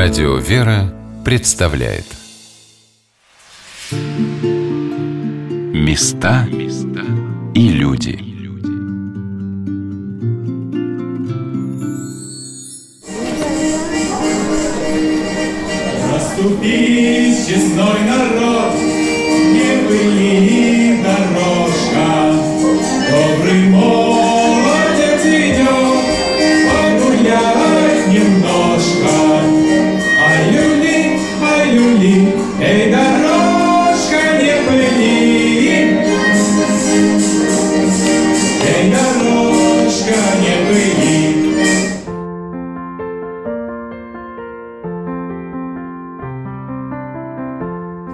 Радио «Вера» представляет. Места и люди. Наступи, честной народ, не пыли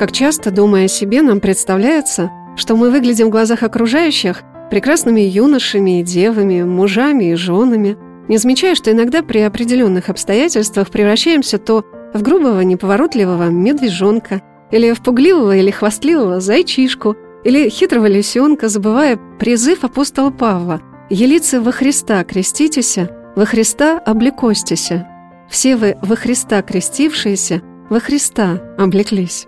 Как часто, думая о себе, нам представляется, что мы выглядим в глазах окружающих прекрасными юношами и девами, мужами и женами, не замечая, что иногда при определенных обстоятельствах превращаемся то в грубого, неповоротливого медвежонка, или в пугливого или хвастливого зайчишку, или хитрого лисенка, забывая призыв апостола Павла «Елицы во Христа креститеся, во Христа облекостися». Все вы во Христа крестившиеся, во Христа облеклись.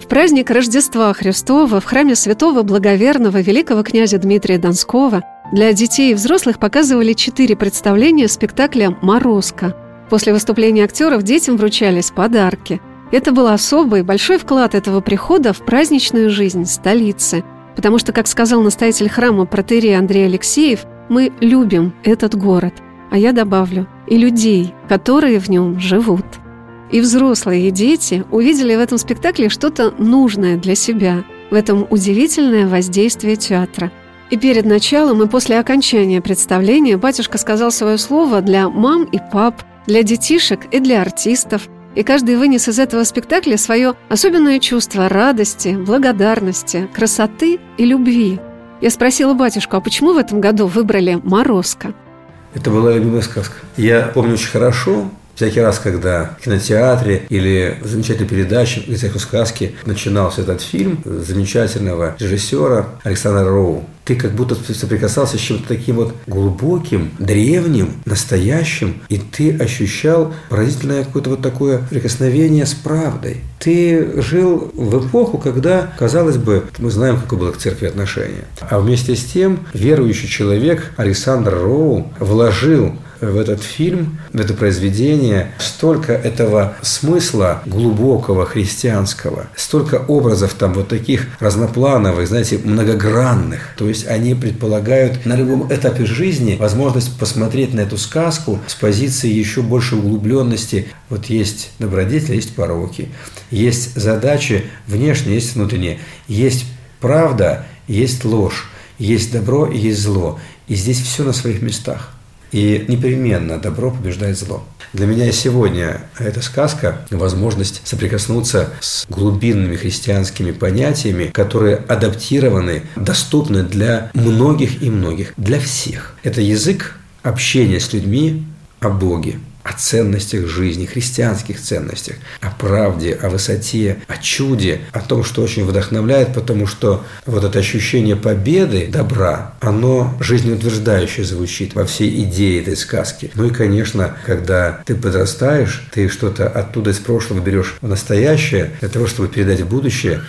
В праздник Рождества Христова в храме святого благоверного великого князя Дмитрия Донского для детей и взрослых показывали четыре представления спектакля «Морозко». После выступления актеров детям вручались подарки. Это был особый, большой вклад этого прихода в праздничную жизнь столицы. Потому что, как сказал настоятель храма протерей Андрей Алексеев, мы любим этот город. А я добавлю, и людей, которые в нем живут. И взрослые, и дети увидели в этом спектакле что-то нужное для себя, в этом удивительное воздействие театра. И перед началом и после окончания представления батюшка сказал свое слово для мам и пап, для детишек и для артистов, и каждый вынес из этого спектакля свое особенное чувство радости, благодарности, красоты и любви. Я спросила батюшку, а почему в этом году выбрали «Морозко»? Это была любимая сказка. Я помню очень хорошо, Всякий раз, когда в кинотеатре или в замечательной передаче «В гостях сказки» начинался этот фильм замечательного режиссера Александра Роу, ты как будто соприкасался с чем-то таким вот глубоким, древним, настоящим, и ты ощущал поразительное какое-то вот такое прикосновение с правдой. Ты жил в эпоху, когда, казалось бы, мы знаем, какое было к церкви отношение. А вместе с тем верующий человек Александр Роу вложил в этот фильм, в это произведение столько этого смысла глубокого христианского, столько образов там вот таких разноплановых, знаете, многогранных. То есть они предполагают на любом этапе жизни возможность посмотреть на эту сказку с позиции еще большей углубленности. Вот есть добродетель, есть пороки, есть задачи внешние, есть внутренние, есть правда, есть ложь, есть добро и есть зло. И здесь все на своих местах. И непременно добро побеждает зло. Для меня сегодня эта сказка – возможность соприкоснуться с глубинными христианскими понятиями, которые адаптированы, доступны для многих и многих, для всех. Это язык общения с людьми о Боге, о ценностях жизни, христианских ценностях, о правде, о высоте, о чуде, о том, что очень вдохновляет, потому что вот это ощущение победы, добра, оно жизнеутверждающе звучит во всей идее этой сказки. Ну и, конечно, когда ты подрастаешь, ты что-то оттуда из прошлого берешь в настоящее для того, чтобы передать в будущее.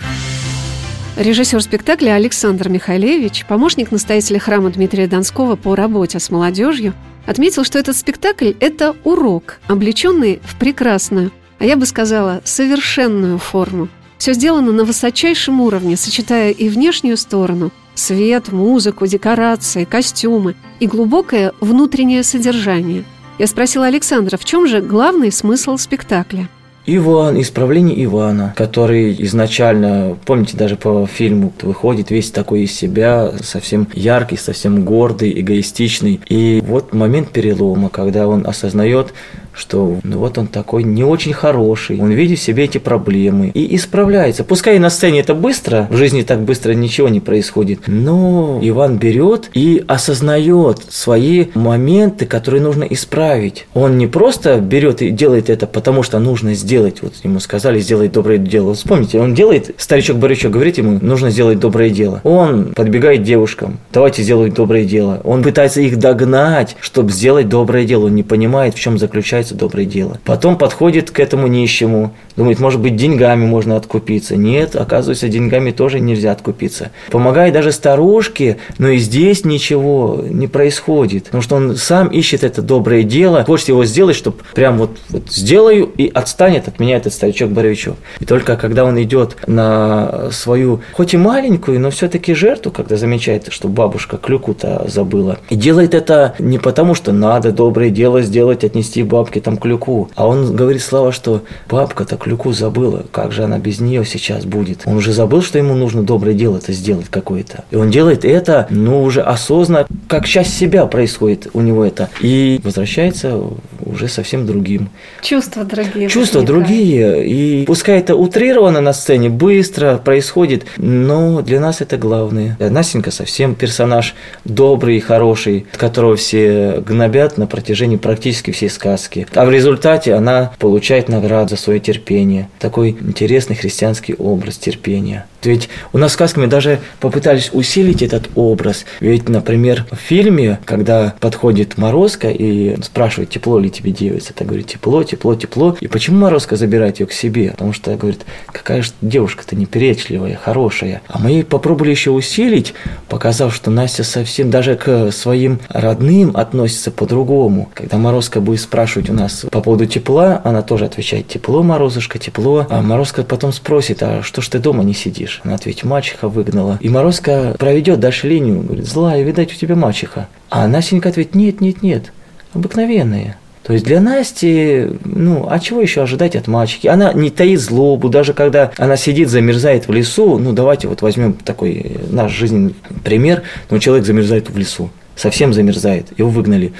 Режиссер спектакля Александр Михайлевич, помощник настоятеля храма Дмитрия Донского по работе с молодежью, отметил, что этот спектакль – это урок, облеченный в прекрасную, а я бы сказала, совершенную форму. Все сделано на высочайшем уровне, сочетая и внешнюю сторону – свет, музыку, декорации, костюмы и глубокое внутреннее содержание. Я спросила Александра, в чем же главный смысл спектакля? Иван, исправление Ивана, который изначально, помните, даже по фильму выходит весь такой из себя, совсем яркий, совсем гордый, эгоистичный. И вот момент перелома, когда он осознает, что ну, вот он такой не очень хороший, он видит в себе эти проблемы и исправляется. Пускай на сцене это быстро, в жизни так быстро ничего не происходит, но Иван берет и осознает свои моменты, которые нужно исправить. Он не просто берет и делает это, потому что нужно сделать. Вот ему сказали, сделай доброе дело. Вспомните, он делает, старичок-барючок говорит ему, нужно сделать доброе дело. Он подбегает девушкам, давайте сделать доброе дело. Он пытается их догнать, чтобы сделать доброе дело. Он не понимает, в чем заключается совершается доброе дело. Потом подходит к этому нищему, думает, может быть, деньгами можно откупиться. Нет, оказывается, деньгами тоже нельзя откупиться. Помогает даже старушке, но и здесь ничего не происходит, потому что он сам ищет это доброе дело, хочет его сделать, чтобы прям вот, вот сделаю и отстанет от меня этот старичок-боровичок. И только когда он идет на свою, хоть и маленькую, но все-таки жертву, когда замечает, что бабушка клюку-то забыла, и делает это не потому, что надо доброе дело сделать, отнести бабке там клюку, а он говорит Слава, что бабка-то клюку забыла, как же она без нее сейчас будет? Он уже забыл, что ему нужно доброе дело-то сделать какое-то. И он делает это, ну, уже осознанно, как часть себя происходит у него это. И возвращается уже совсем другим. Чувства другие. Чувства возникают. другие. И пускай это утрировано на сцене, быстро происходит, но для нас это главное. Настенька совсем персонаж добрый, хороший, которого все гнобят на протяжении практически всей сказки. А в результате она получает награду за свое терпение. Такой интересный христианский образ терпения. Ведь у нас сказками даже попытались усилить этот образ. Ведь, например, в фильме, когда подходит Морозко и спрашивает, тепло ли тебе девица, это говорит, тепло, тепло, тепло. И почему Морозко забирает ее к себе? Потому что, говорит, какая же девушка-то неперечливая, хорошая. А мы попробовали еще усилить, показав, что Настя совсем даже к своим родным относится по-другому. Когда Морозко будет спрашивать у нас по поводу тепла, она тоже отвечает, тепло, Морозушка, тепло. А Морозко потом спросит, а что ж ты дома не сидишь? Она ответит, мачеха выгнала. И Морозко проведет дальше линию, говорит, злая, видать, у тебя мачеха. А Настенька ответит, нет, нет, нет, обыкновенная. То есть для Насти, ну, а чего еще ожидать от мальчики? Она не таит злобу, даже когда она сидит, замерзает в лесу, ну, давайте вот возьмем такой наш жизненный пример, ну, человек замерзает в лесу, совсем замерзает, его выгнали.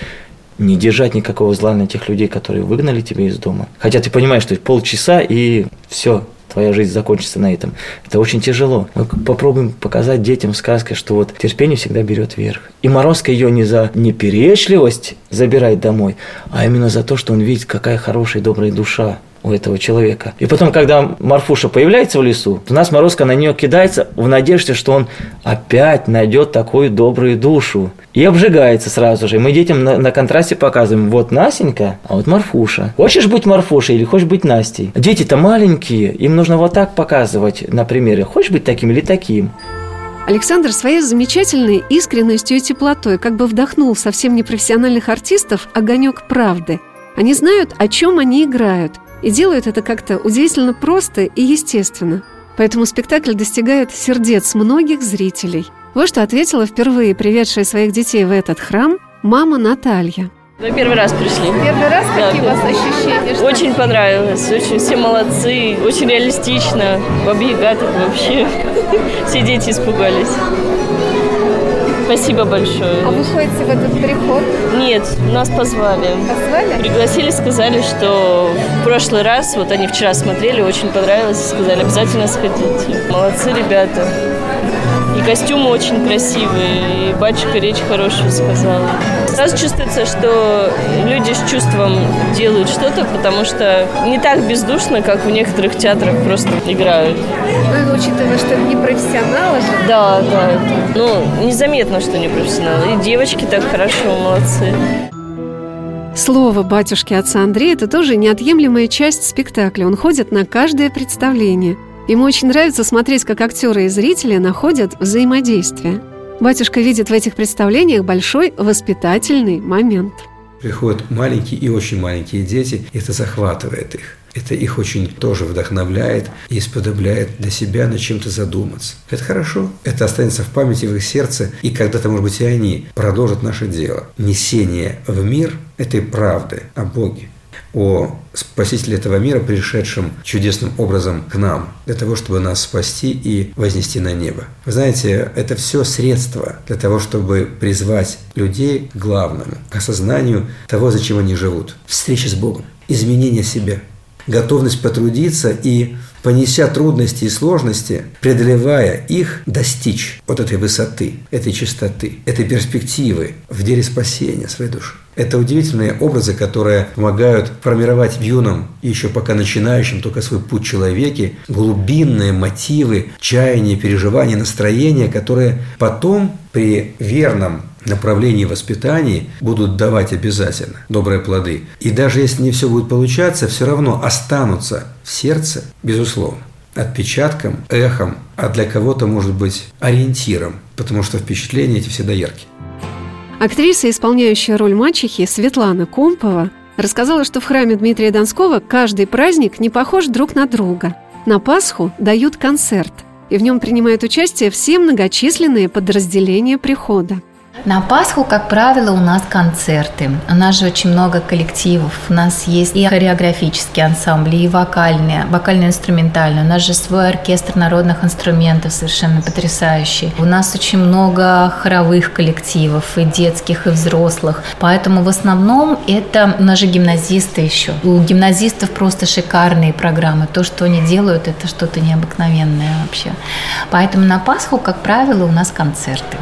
Не держать никакого зла на тех людей, которые выгнали тебя из дома. Хотя ты понимаешь, что полчаса и все, твоя жизнь закончится на этом. Это очень тяжело. Мы попробуем показать детям в сказке, что вот терпение всегда берет верх. И Морозко ее не за неперечливость забирает домой, а именно за то, что он видит, какая хорошая и добрая душа у этого человека. И потом, когда Марфуша появляется в лесу, то нас Морозко на нее кидается в надежде, что он опять найдет такую добрую душу. И обжигается сразу же. Мы детям на, на контрасте показываем, вот Насенька, а вот Марфуша. Хочешь быть Марфушей или хочешь быть Настей? Дети-то маленькие, им нужно вот так показывать на примере. Хочешь быть таким или таким? Александр своей замечательной искренностью и теплотой как бы вдохнул совсем непрофессиональных артистов огонек правды. Они знают, о чем они играют, и делают это как-то удивительно просто и естественно. Поэтому спектакль достигает сердец многих зрителей. Вот что ответила впервые приведшая своих детей в этот храм мама Наталья. Мы первый раз пришли. Первый раз Да, какие у вас ощущения? Что Очень понравилось, очень все молодцы, очень реалистично. Баба Яга так вообще. Все дети испугались. Спасибо большое. А вы ходите в этот приход? Нет, нас позвали. Позвали? Пригласили, сказали, что в прошлый раз, вот они вчера смотрели, очень понравилось, и сказали, обязательно сходите. Молодцы ребята. И костюмы очень красивые, и батюшка речь хорошую сказала. Сразу чувствуется, что чувством делают что-то, потому что не так бездушно, как в некоторых театрах просто играют. Ну, учитывая, что не профессионалы же. Да, да. это- Ну, незаметно, что не профессионалы. И девочки так хорошо, молодцы. Слово батюшки отца Андрея – это тоже неотъемлемая часть спектакля. Он ходит на каждое представление. Ему очень нравится смотреть, как актеры и зрители находят взаимодействие. Батюшка видит в этих представлениях большой воспитательный момент. Приходят маленькие и очень маленькие дети, и это захватывает их. Это их очень тоже вдохновляет и сподобляет для себя над чем-то задуматься. Это хорошо. Это останется в памяти, в их сердце, и когда-то, может быть, и они продолжат наше дело. Несение в мир этой правды о Боге, о Спасителе этого мира, пришедшем чудесным образом к нам, для того, чтобы нас спасти и вознести на небо. Вы знаете, это все средства для того, чтобы призвать людей к главному, к осознанию того, зачем они живут. Встреча с Богом, изменение себя, готовность потрудиться и, понеся трудности и сложности, преодолевая их, достичь вот этой высоты, этой чистоты, этой перспективы в деле спасения своей души. Это удивительные образы, которые помогают формировать в юном еще пока начинающем только свой путь человеке глубинные мотивы, чаяния, переживания, настроения, которые потом при верном направлении воспитания будут давать обязательно добрые плоды. И даже если не все будет получаться, все равно останутся в сердце, безусловно, отпечатком, эхом, а для кого-то, может быть, ориентиром, потому что впечатления эти всегда яркие. Актриса, исполняющая роль мачехи Светлана Компова, рассказала, что в храме Дмитрия Донского каждый праздник не похож друг на друга. На Пасху дают концерт, и в нем принимают участие все многочисленные подразделения прихода. На Пасху, как правило, у нас концерты. У нас же очень много коллективов. У нас есть и хореографические ансамбли, и вокальные, вокально-инструментальные. У нас же свой оркестр народных инструментов совершенно потрясающий. У нас очень много хоровых коллективов, и детских, и взрослых. Поэтому в основном это у нас же гимназисты еще. У гимназистов просто шикарные программы. То, что они делают, это что-то необыкновенное вообще. Поэтому на Пасху, как правило, у нас концерты.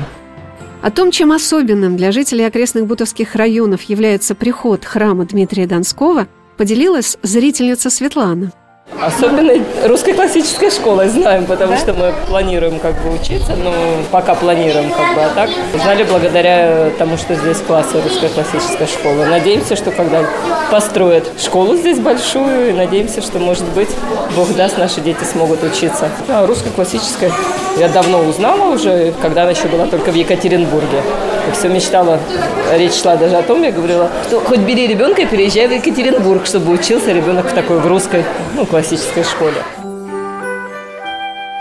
О том, чем особенным для жителей окрестных бутовских районов является приход храма Дмитрия Донского, поделилась зрительница Светлана. Особенно русской классической школой знаем, потому что мы планируем как бы учиться, но пока планируем как бы, а так узнали благодаря тому, что здесь классы русской классической школы. Надеемся, что когда построят школу здесь большую, и надеемся, что, может быть, Бог даст, наши дети смогут учиться. А русской классической я давно узнала уже, когда она еще была только в Екатеринбурге. Я все мечтала, речь шла даже о том, я говорила, что хоть бери ребенка и переезжай в Екатеринбург, чтобы учился ребенок в такой в русской, ну, классической школе.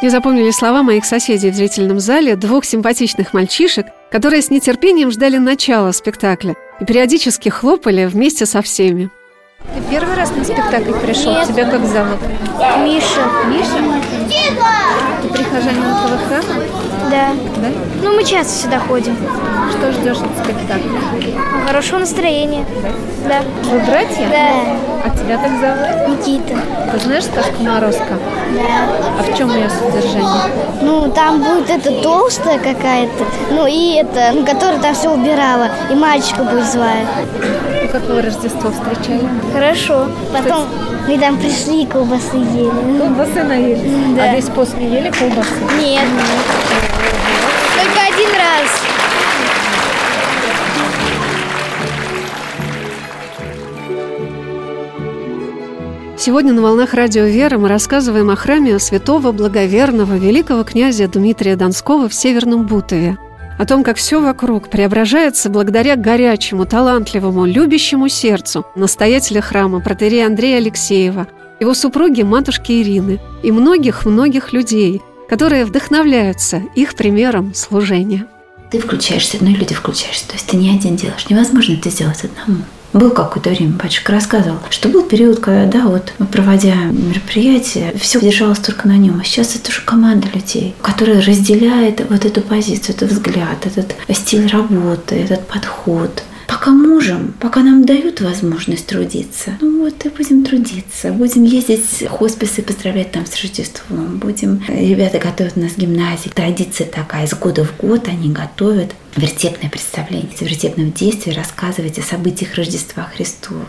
Не запомнили слова моих соседей в зрительном зале, двух симпатичных мальчишек, которые с нетерпением ждали начала спектакля и периодически хлопали вместе со всеми. Ты первый раз на спектакль пришел? Нет. Тебя как зовут? Миша. Миша? Ты прихожанин этого храма? Да. Да? Ну, мы часто сюда ходим. Что ждешь от спектакля? Хорошего настроения. Да. Вы братья? Да. А тебя как зовут? Никита. Ты знаешь сказку Морозко? Да. А в чем ее содержание? Ну, там будет эта толстая какая-то, ну и это, ну, которая там все убирала, и мальчика будет звать. Ну, как вы Рождество встречали? Хорошо. Потом мы там пришли и колбасы ели. Колбасы наели? Да. А весь пост не ели колбасы? Нет. Только Сегодня на «Волнах Радио Вера» мы рассказываем о храме святого благоверного великого князя Дмитрия Донского в Северном Бутове. О том, как все вокруг преображается благодаря горячему, талантливому, любящему сердцу настоятеля храма протерея Андрея Алексеева, его супруги матушки Ирины и многих-многих людей, которые вдохновляются их примером служения. Ты включаешься, ну и люди включаешься. То есть ты не один делаешь. Невозможно это сделать одному. Был какое-то время, батюшка рассказывал, что был период, когда, да, вот, проводя мероприятие, все держалось только на нем. А сейчас это уже команда людей, которая разделяет вот эту позицию, этот взгляд, этот стиль работы, этот подход. Пока можем, пока нам дают возможность трудиться, ну вот и будем трудиться. Будем ездить в хосписы, поздравлять там с Рождеством. Будем... Ребята готовят у нас гимназии. Традиция такая, из года в год они готовят вертепное представление, в вертепном действии рассказывать о событиях Рождества Христова.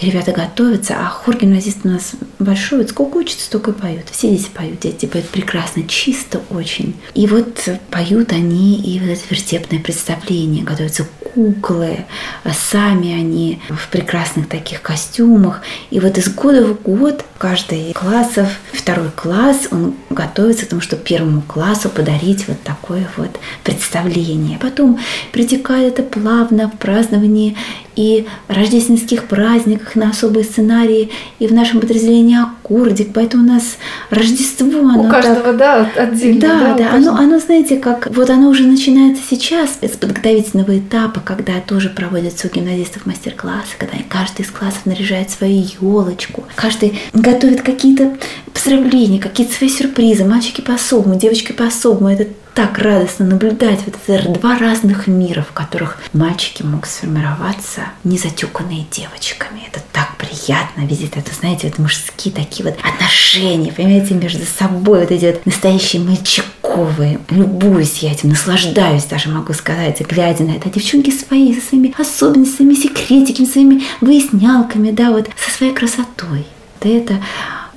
И ребята готовятся, а хор гимназист у нас большой, вот сколько учатся, столько и поют. Все дети поют, дети поют прекрасно, чисто очень. И вот поют они и вот это вертепное представление, готовятся куклы, сами они в прекрасных таких костюмах. И вот из года в год каждый классов, второй класс, он готовится к тому, чтобы первому классу подарить вот такое вот представление. Потом притекает это плавно в праздновании и рождественских праздниках на особые сценарии, и в нашем подразделении аккордик. Поэтому у нас Рождество, оно У каждого, так- да, отдельно. да, да, каждого. оно, оно, знаете, как вот оно уже начинается сейчас с подготовительного этапа, когда тоже проводятся у гимназистов мастер-классы, когда каждый из классов наряжает свою елочку, каждый готовит какие-то поздравления, какие-то свои сюрпризы, мальчики по-особому, девочки по-особому. Это так радостно наблюдать вот это два разных мира, в которых мальчики могут сформироваться незатюканные девочками. Это так приятно видеть это, знаете, вот мужские такие вот отношения, понимаете, между собой, вот эти вот настоящие мальчиковые. Любуюсь я этим, наслаждаюсь даже, могу сказать, глядя на это. А девчонки свои, со своими особенностями, секретиками, своими выяснялками, да, вот со своей красотой. Да это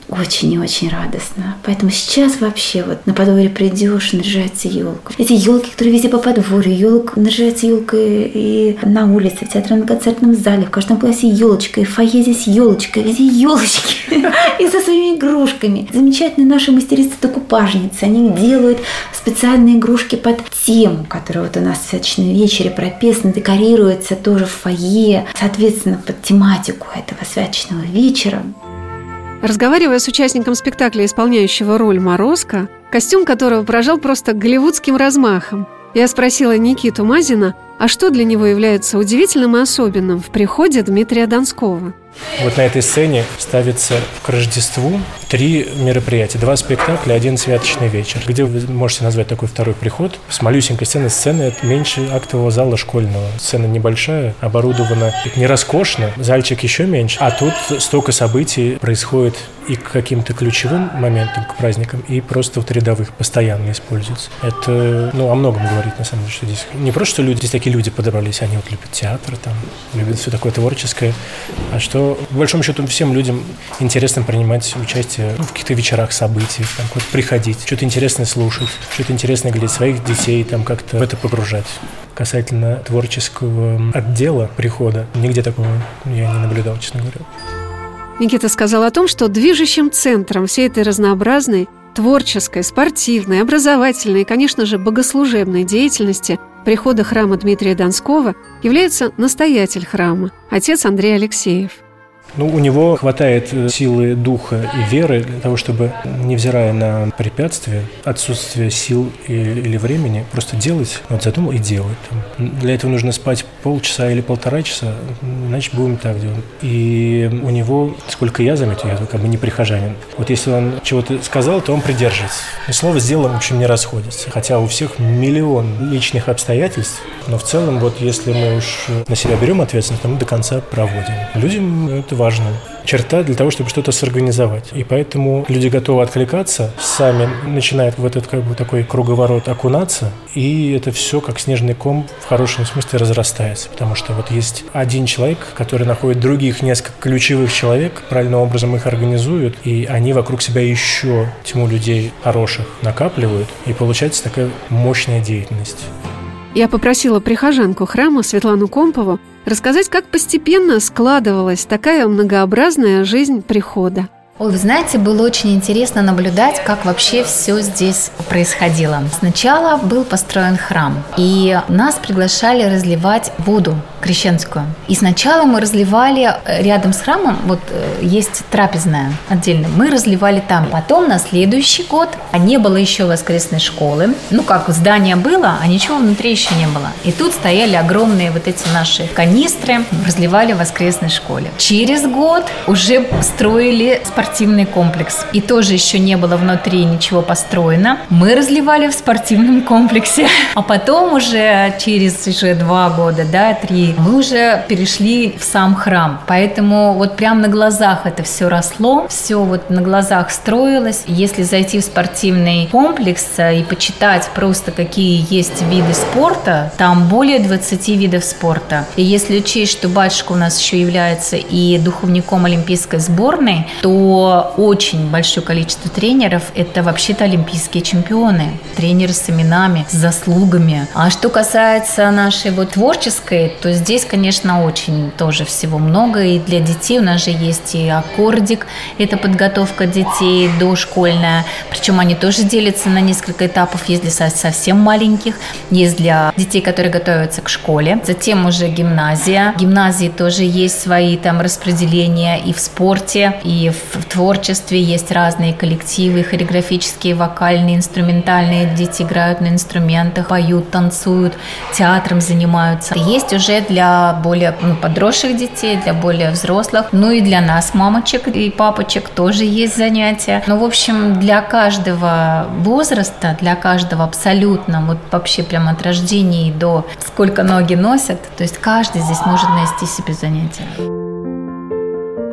очень и очень радостно. Поэтому сейчас вообще вот на подворье придешь, наряжается елка. Эти елки, которые везде по подворью, елка наряжается елкой и на улице, в театральном концертном зале, в каждом классе елочка, и в фойе здесь елочка, везде елочки и со своими игрушками. Замечательные наши мастерицы-докупажницы, они делают специальные игрушки под тему, которая вот у нас в святочном вечере прописана, декорируется тоже в фойе, соответственно, под тематику этого святочного вечера. Разговаривая с участником спектакля, исполняющего роль Морозко, костюм которого поражал просто голливудским размахом, я спросила Никиту Мазина, а что для него является удивительным и особенным в приходе Дмитрия Донского. Вот на этой сцене ставится к Рождеству три мероприятия. Два спектакля, один святочный вечер. Где вы можете назвать такой второй приход? С малюсенькой сцены. Сцена меньше актового зала школьного. Сцена небольшая, оборудована не роскошно, зальчик еще меньше. А тут столько событий происходит и к каким-то ключевым моментам, к праздникам, и просто вот рядовых постоянно используются. Это, ну, о многом говорит, на самом деле, что здесь не просто, что люди, здесь такие люди подобрались, они вот любят театр, там, любят все такое творческое, а что, по большому счету, всем людям интересно принимать участие ну, в каких-то вечерах, событий, там, вот приходить, что-то интересное слушать, что-то интересное глядеть, своих детей там как-то в это погружать касательно творческого отдела прихода. Нигде такого я не наблюдал, честно говоря. Никита сказал о том, что движущим центром всей этой разнообразной, творческой, спортивной, образовательной и, конечно же, богослужебной деятельности прихода храма Дмитрия Донского является настоятель храма, отец Андрей Алексеев – ну, у него хватает э, силы духа и веры для того, чтобы, невзирая на препятствия, отсутствие сил и, или времени, просто делать, вот задумал и делать. Для этого нужно спать полчаса или полтора часа, иначе будем так делать. И у него, сколько я заметил, я как бы не прихожанин, вот если он чего-то сказал, то он придерживается. И слово сделано, в общем, не расходится. Хотя у всех миллион личных обстоятельств, но в целом, вот если мы уж на себя берем ответственность, то мы до конца проводим. Людям это важная черта для того, чтобы что-то сорганизовать. И поэтому люди готовы откликаться, сами начинают в этот как бы такой круговорот окунаться, и это все как снежный ком в хорошем смысле разрастается. Потому что вот есть один человек, который находит других несколько ключевых человек, правильным образом их организуют, и они вокруг себя еще тьму людей хороших накапливают, и получается такая мощная деятельность. Я попросила прихожанку храма Светлану Компову рассказать, как постепенно складывалась такая многообразная жизнь прихода – Ой, вы знаете, было очень интересно наблюдать, как вообще все здесь происходило. Сначала был построен храм, и нас приглашали разливать воду крещенскую. И сначала мы разливали э, рядом с храмом, вот э, есть трапезная отдельно, мы разливали там. Потом на следующий год а не было еще воскресной школы. Ну как, здание было, а ничего внутри еще не было. И тут стояли огромные вот эти наши канистры, разливали в воскресной школе. Через год уже строили спортивные спортивный комплекс. И тоже еще не было внутри ничего построено. Мы разливали в спортивном комплексе. А потом уже через уже два года, да, три, мы уже перешли в сам храм. Поэтому вот прям на глазах это все росло, все вот на глазах строилось. Если зайти в спортивный комплекс и почитать просто какие есть виды спорта, там более 20 видов спорта. И если учесть, что батюшка у нас еще является и духовником олимпийской сборной, то очень большое количество тренеров – это вообще-то олимпийские чемпионы, тренеры с именами, с заслугами. А что касается нашей вот творческой, то здесь, конечно, очень тоже всего много. И для детей у нас же есть и аккордик, это подготовка детей дошкольная. Причем они тоже делятся на несколько этапов. Есть для совсем маленьких, есть для детей, которые готовятся к школе. Затем уже гимназия. В гимназии тоже есть свои там распределения и в спорте, и в творчестве есть разные коллективы, хореографические, вокальные, инструментальные. Дети играют на инструментах, поют, танцуют, театром занимаются. Есть уже для более ну, подросших детей, для более взрослых. Ну и для нас, мамочек и папочек, тоже есть занятия. Ну, в общем, для каждого возраста, для каждого абсолютно, вот вообще прямо от рождения до сколько ноги носят, то есть каждый здесь может найти себе занятия.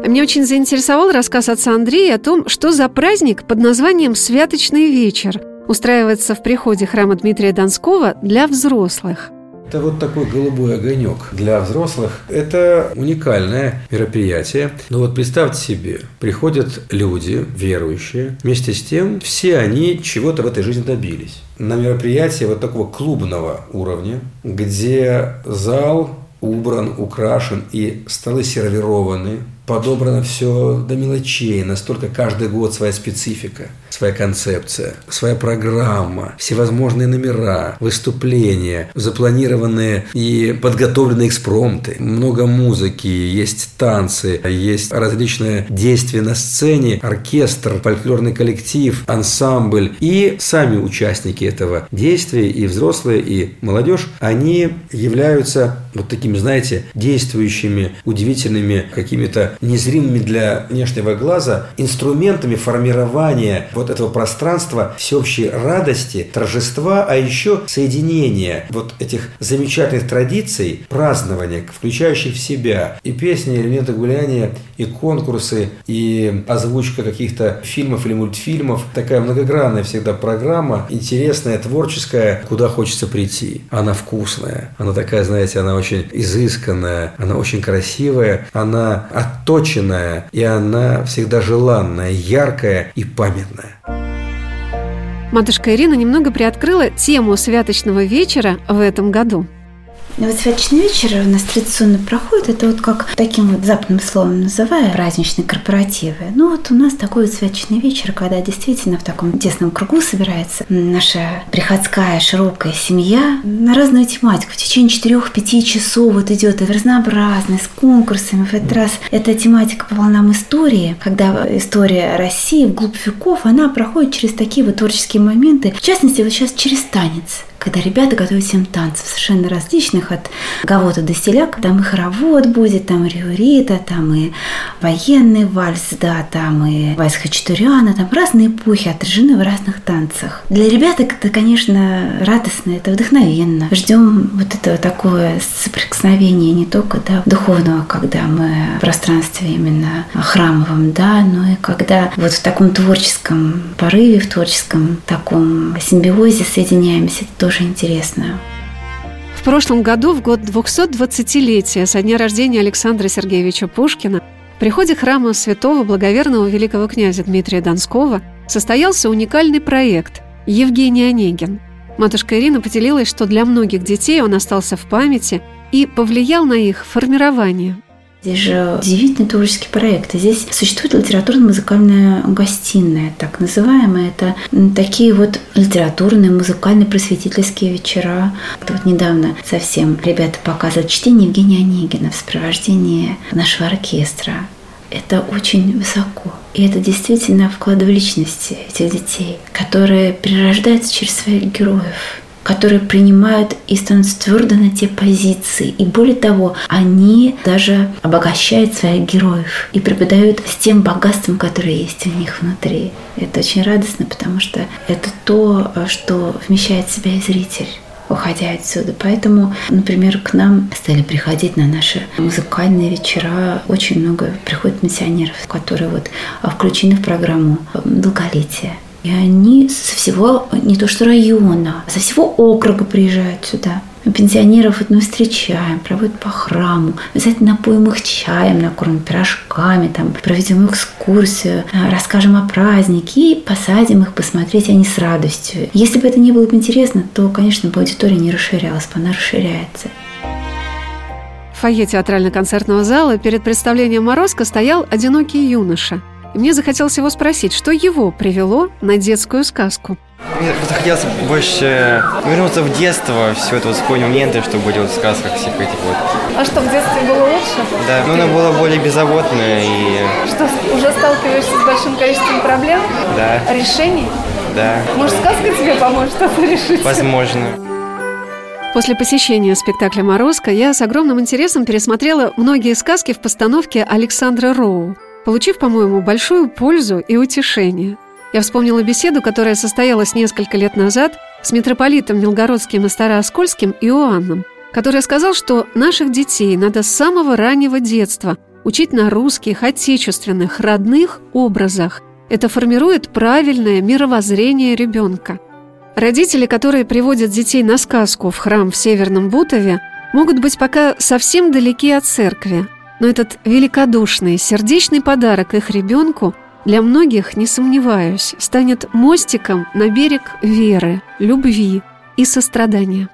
Мне очень заинтересовал рассказ отца Андрея о том, что за праздник под названием «Святочный вечер» устраивается в приходе храма Дмитрия Донского для взрослых. Это вот такой голубой огонек для взрослых. Это уникальное мероприятие. Но вот представьте себе, приходят люди, верующие, вместе с тем все они чего-то в этой жизни добились. На мероприятии вот такого клубного уровня, где зал убран, украшен и столы сервированы, подобрано все до мелочей, настолько каждый год своя специфика, своя концепция, своя программа, всевозможные номера, выступления, запланированные и подготовленные экспромты, много музыки, есть танцы, есть различные действия на сцене, оркестр, фольклорный коллектив, ансамбль. И сами участники этого действия, и взрослые, и молодежь, они являются вот такими, знаете, действующими, удивительными какими-то незримыми для внешнего глаза инструментами формирования вот этого пространства всеобщей радости, торжества, а еще соединения вот этих замечательных традиций, празднования, включающих в себя и песни, элементы гуляния, и конкурсы, и озвучка каких-то фильмов или мультфильмов. Такая многогранная всегда программа, интересная, творческая, куда хочется прийти. Она вкусная, она такая, знаете, она очень изысканная, она очень красивая, она отточенная, и она всегда желанная, яркая и памятная. Матушка Ирина немного приоткрыла тему святочного вечера в этом году. Ну, вот святочный вечер у нас традиционно проходит. Это вот как таким вот западным словом называя праздничные корпоративы. Ну вот у нас такой вот святочный вечер, когда действительно в таком тесном кругу собирается наша приходская широкая семья на разную тематику. В течение 4-5 часов вот идет разнообразно, с конкурсами. В этот раз эта тематика по волнам истории, когда история России вглубь веков, она проходит через такие вот творческие моменты. В частности, вот сейчас через танец когда ребята готовят всем танцев совершенно различных, от Гавота до Селяк. Там и хоровод будет, там и риорита, там и военный вальс, да, там и вальс Хачатуряна, там разные эпохи отражены в разных танцах. Для ребят это, конечно, радостно, это вдохновенно. Ждем вот этого такое соприкосновение не только да, духовного, когда мы в пространстве именно храмовом, да, но и когда вот в таком творческом порыве, в творческом таком симбиозе соединяемся, это тоже интересно. В прошлом году, в год 220-летия со дня рождения Александра Сергеевича Пушкина, в приходе храма святого благоверного великого князя Дмитрия Донского состоялся уникальный проект «Евгений Онегин». Матушка Ирина поделилась, что для многих детей он остался в памяти и повлиял на их формирование – Здесь же удивительный творческий проект. Здесь существует литературно-музыкальная гостиная, так называемая. Это такие вот литературные, музыкальные, просветительские вечера. Вот недавно совсем ребята показывают чтение Евгения Онегина в сопровождении нашего оркестра. Это очень высоко. И это действительно вклад в личности этих детей, которые перерождаются через своих героев которые принимают и становятся твердо на те позиции. И более того, они даже обогащают своих героев и преподают с тем богатством, которое есть у них внутри. Это очень радостно, потому что это то, что вмещает в себя и зритель уходя отсюда. Поэтому, например, к нам стали приходить на наши музыкальные вечера очень много приходит пенсионеров, которые вот включены в программу долголетия. И они со всего, не то что района, со всего округа приезжают сюда. Пенсионеров вот мы встречаем, проводят по храму, обязательно напоим их чаем, накормим пирожками, там, проведем экскурсию, а, расскажем о празднике и посадим их посмотреть они с радостью. Если бы это не было бы интересно, то, конечно, бы аудитория не расширялась, бы она расширяется. В фойе театрально-концертного зала перед представлением «Морозко» стоял одинокий юноша – и мне захотелось его спросить, что его привело на детскую сказку. Мне захотелось больше вернуться в детство, все это вот вспомнить моменты, что были вот в сказках всех этих вот. А что, в детстве было лучше? Да, но она была более беззаботная и... Что, уже сталкиваешься с большим количеством проблем? Да. Решений? Да. Может, сказка тебе поможет это решить? Возможно. После посещения спектакля «Морозко» я с огромным интересом пересмотрела многие сказки в постановке Александра Роу получив, по-моему, большую пользу и утешение. Я вспомнила беседу, которая состоялась несколько лет назад с митрополитом Милгородским и Старооскольским Иоанном, который сказал, что наших детей надо с самого раннего детства учить на русских, отечественных, родных образах. Это формирует правильное мировоззрение ребенка. Родители, которые приводят детей на сказку в храм в Северном Бутове, могут быть пока совсем далеки от церкви, но этот великодушный, сердечный подарок их ребенку для многих, не сомневаюсь, станет мостиком на берег веры, любви и сострадания.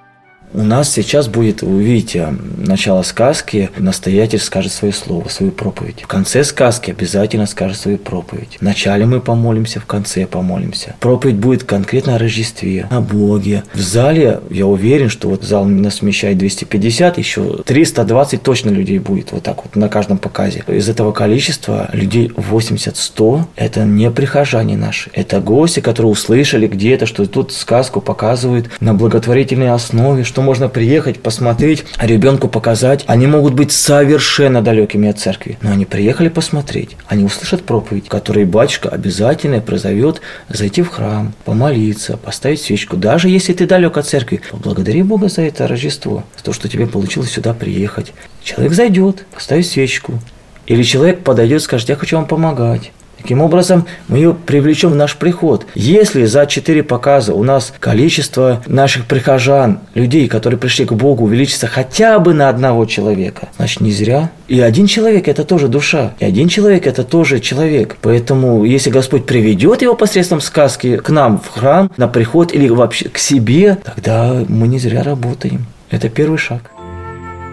У нас сейчас будет, вы увидите, начало сказки, настоятель скажет свое слово, свою проповедь. В конце сказки обязательно скажет свою проповедь. В начале мы помолимся, в конце помолимся. Проповедь будет конкретно о Рождестве, о Боге. В зале, я уверен, что вот зал нас вмещает 250, еще 320 точно людей будет вот так вот на каждом показе. Из этого количества людей 80-100 – это не прихожане наши, это гости, которые услышали где-то, что тут сказку показывают на благотворительной основе, что можно приехать, посмотреть, ребенку показать. Они могут быть совершенно далекими от церкви, но они приехали посмотреть. Они услышат проповедь, которой батюшка обязательно призовет зайти в храм, помолиться, поставить свечку. Даже если ты далек от церкви, поблагодари Бога за это Рождество, за то, что тебе получилось сюда приехать. Человек зайдет, поставит свечку. Или человек подойдет и скажет, я хочу вам помогать. Таким образом, мы ее привлечем в наш приход. Если за четыре показа у нас количество наших прихожан, людей, которые пришли к Богу, увеличится хотя бы на одного человека, значит, не зря. И один человек – это тоже душа, и один человек – это тоже человек. Поэтому, если Господь приведет его посредством сказки к нам в храм, на приход или вообще к себе, тогда мы не зря работаем. Это первый шаг.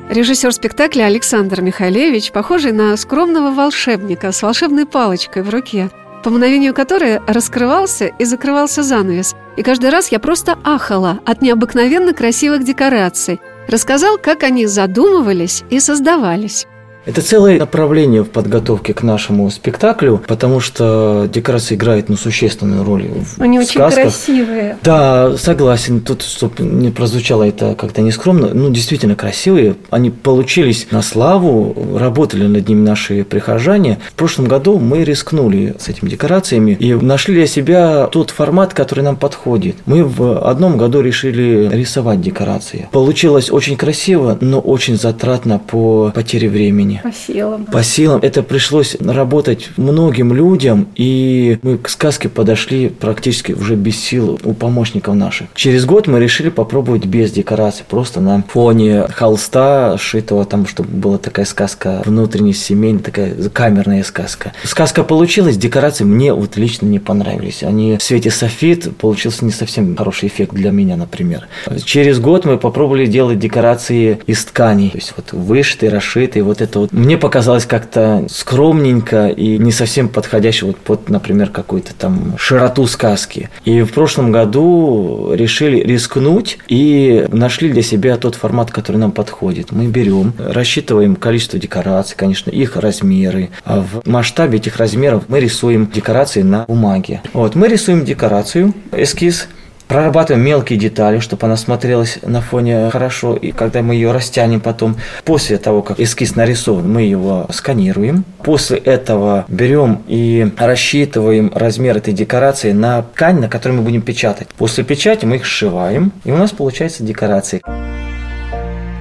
Режиссер спектакля Александр Михайлевич, похожий на скромного волшебника с волшебной палочкой в руке, по мгновению которой раскрывался и закрывался занавес. И каждый раз я просто ахала от необыкновенно красивых декораций. Рассказал, как они задумывались и создавались. Это целое направление в подготовке к нашему спектаклю, потому что декорации играют ну, существенную роль в Они сказках. очень красивые. Да, согласен. Тут, чтобы не прозвучало это как-то нескромно, ну, действительно красивые. Они получились на славу, работали над ними наши прихожане. В прошлом году мы рискнули с этими декорациями и нашли для себя тот формат, который нам подходит. Мы в одном году решили рисовать декорации. Получилось очень красиво, но очень затратно по потере времени. По силам. По силам. Это пришлось работать многим людям, и мы к сказке подошли практически уже без сил у помощников наших. Через год мы решили попробовать без декораций, просто на фоне холста, сшитого там, чтобы была такая сказка внутренняя, семейная, такая камерная сказка. Сказка получилась, декорации мне вот лично не понравились. Они в свете софит, получился не совсем хороший эффект для меня, например. Через год мы попробовали делать декорации из тканей, то есть вот вышитые, расшитые, вот это вот мне показалось как-то скромненько и не совсем подходящее вот под, например, какую-то там широту сказки. И в прошлом году решили рискнуть и нашли для себя тот формат, который нам подходит. Мы берем, рассчитываем количество декораций, конечно, их размеры. А в масштабе этих размеров мы рисуем декорации на бумаге. Вот, мы рисуем декорацию, эскиз, прорабатываем мелкие детали, чтобы она смотрелась на фоне хорошо, и когда мы ее растянем потом, после того, как эскиз нарисован, мы его сканируем. После этого берем и рассчитываем размер этой декорации на ткань, на которой мы будем печатать. После печати мы их сшиваем, и у нас получается декорации.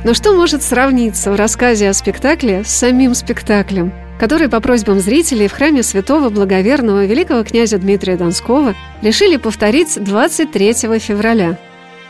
Но что может сравниться в рассказе о спектакле с самим спектаклем, который по просьбам зрителей в храме святого благоверного великого князя Дмитрия Донского решили повторить 23 февраля?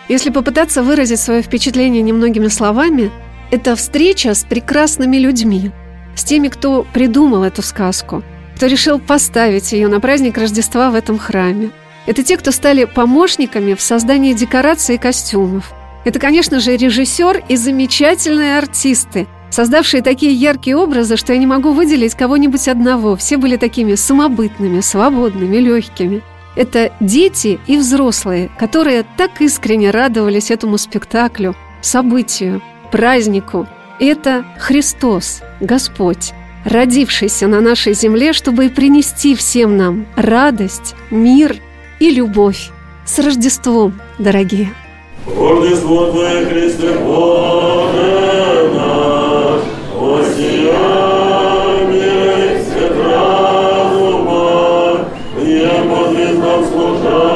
Если попытаться выразить свое впечатление немногими словами, это встреча с прекрасными людьми, с теми, кто придумал эту сказку, кто решил поставить ее на праздник Рождества в этом храме. Это те, кто стали помощниками в создании декораций и костюмов. Это, конечно же, режиссер и замечательные артисты, создавшие такие яркие образы, что я не могу выделить кого-нибудь одного. Все были такими самобытными, свободными, легкими. Это дети и взрослые, которые так искренне радовались этому спектаклю, событию, празднику. Это Христос, Господь, родившийся на нашей земле, чтобы и принести всем нам радость, мир и любовь. С Рождеством, дорогие! Рождество Твое, Христе Боже звездам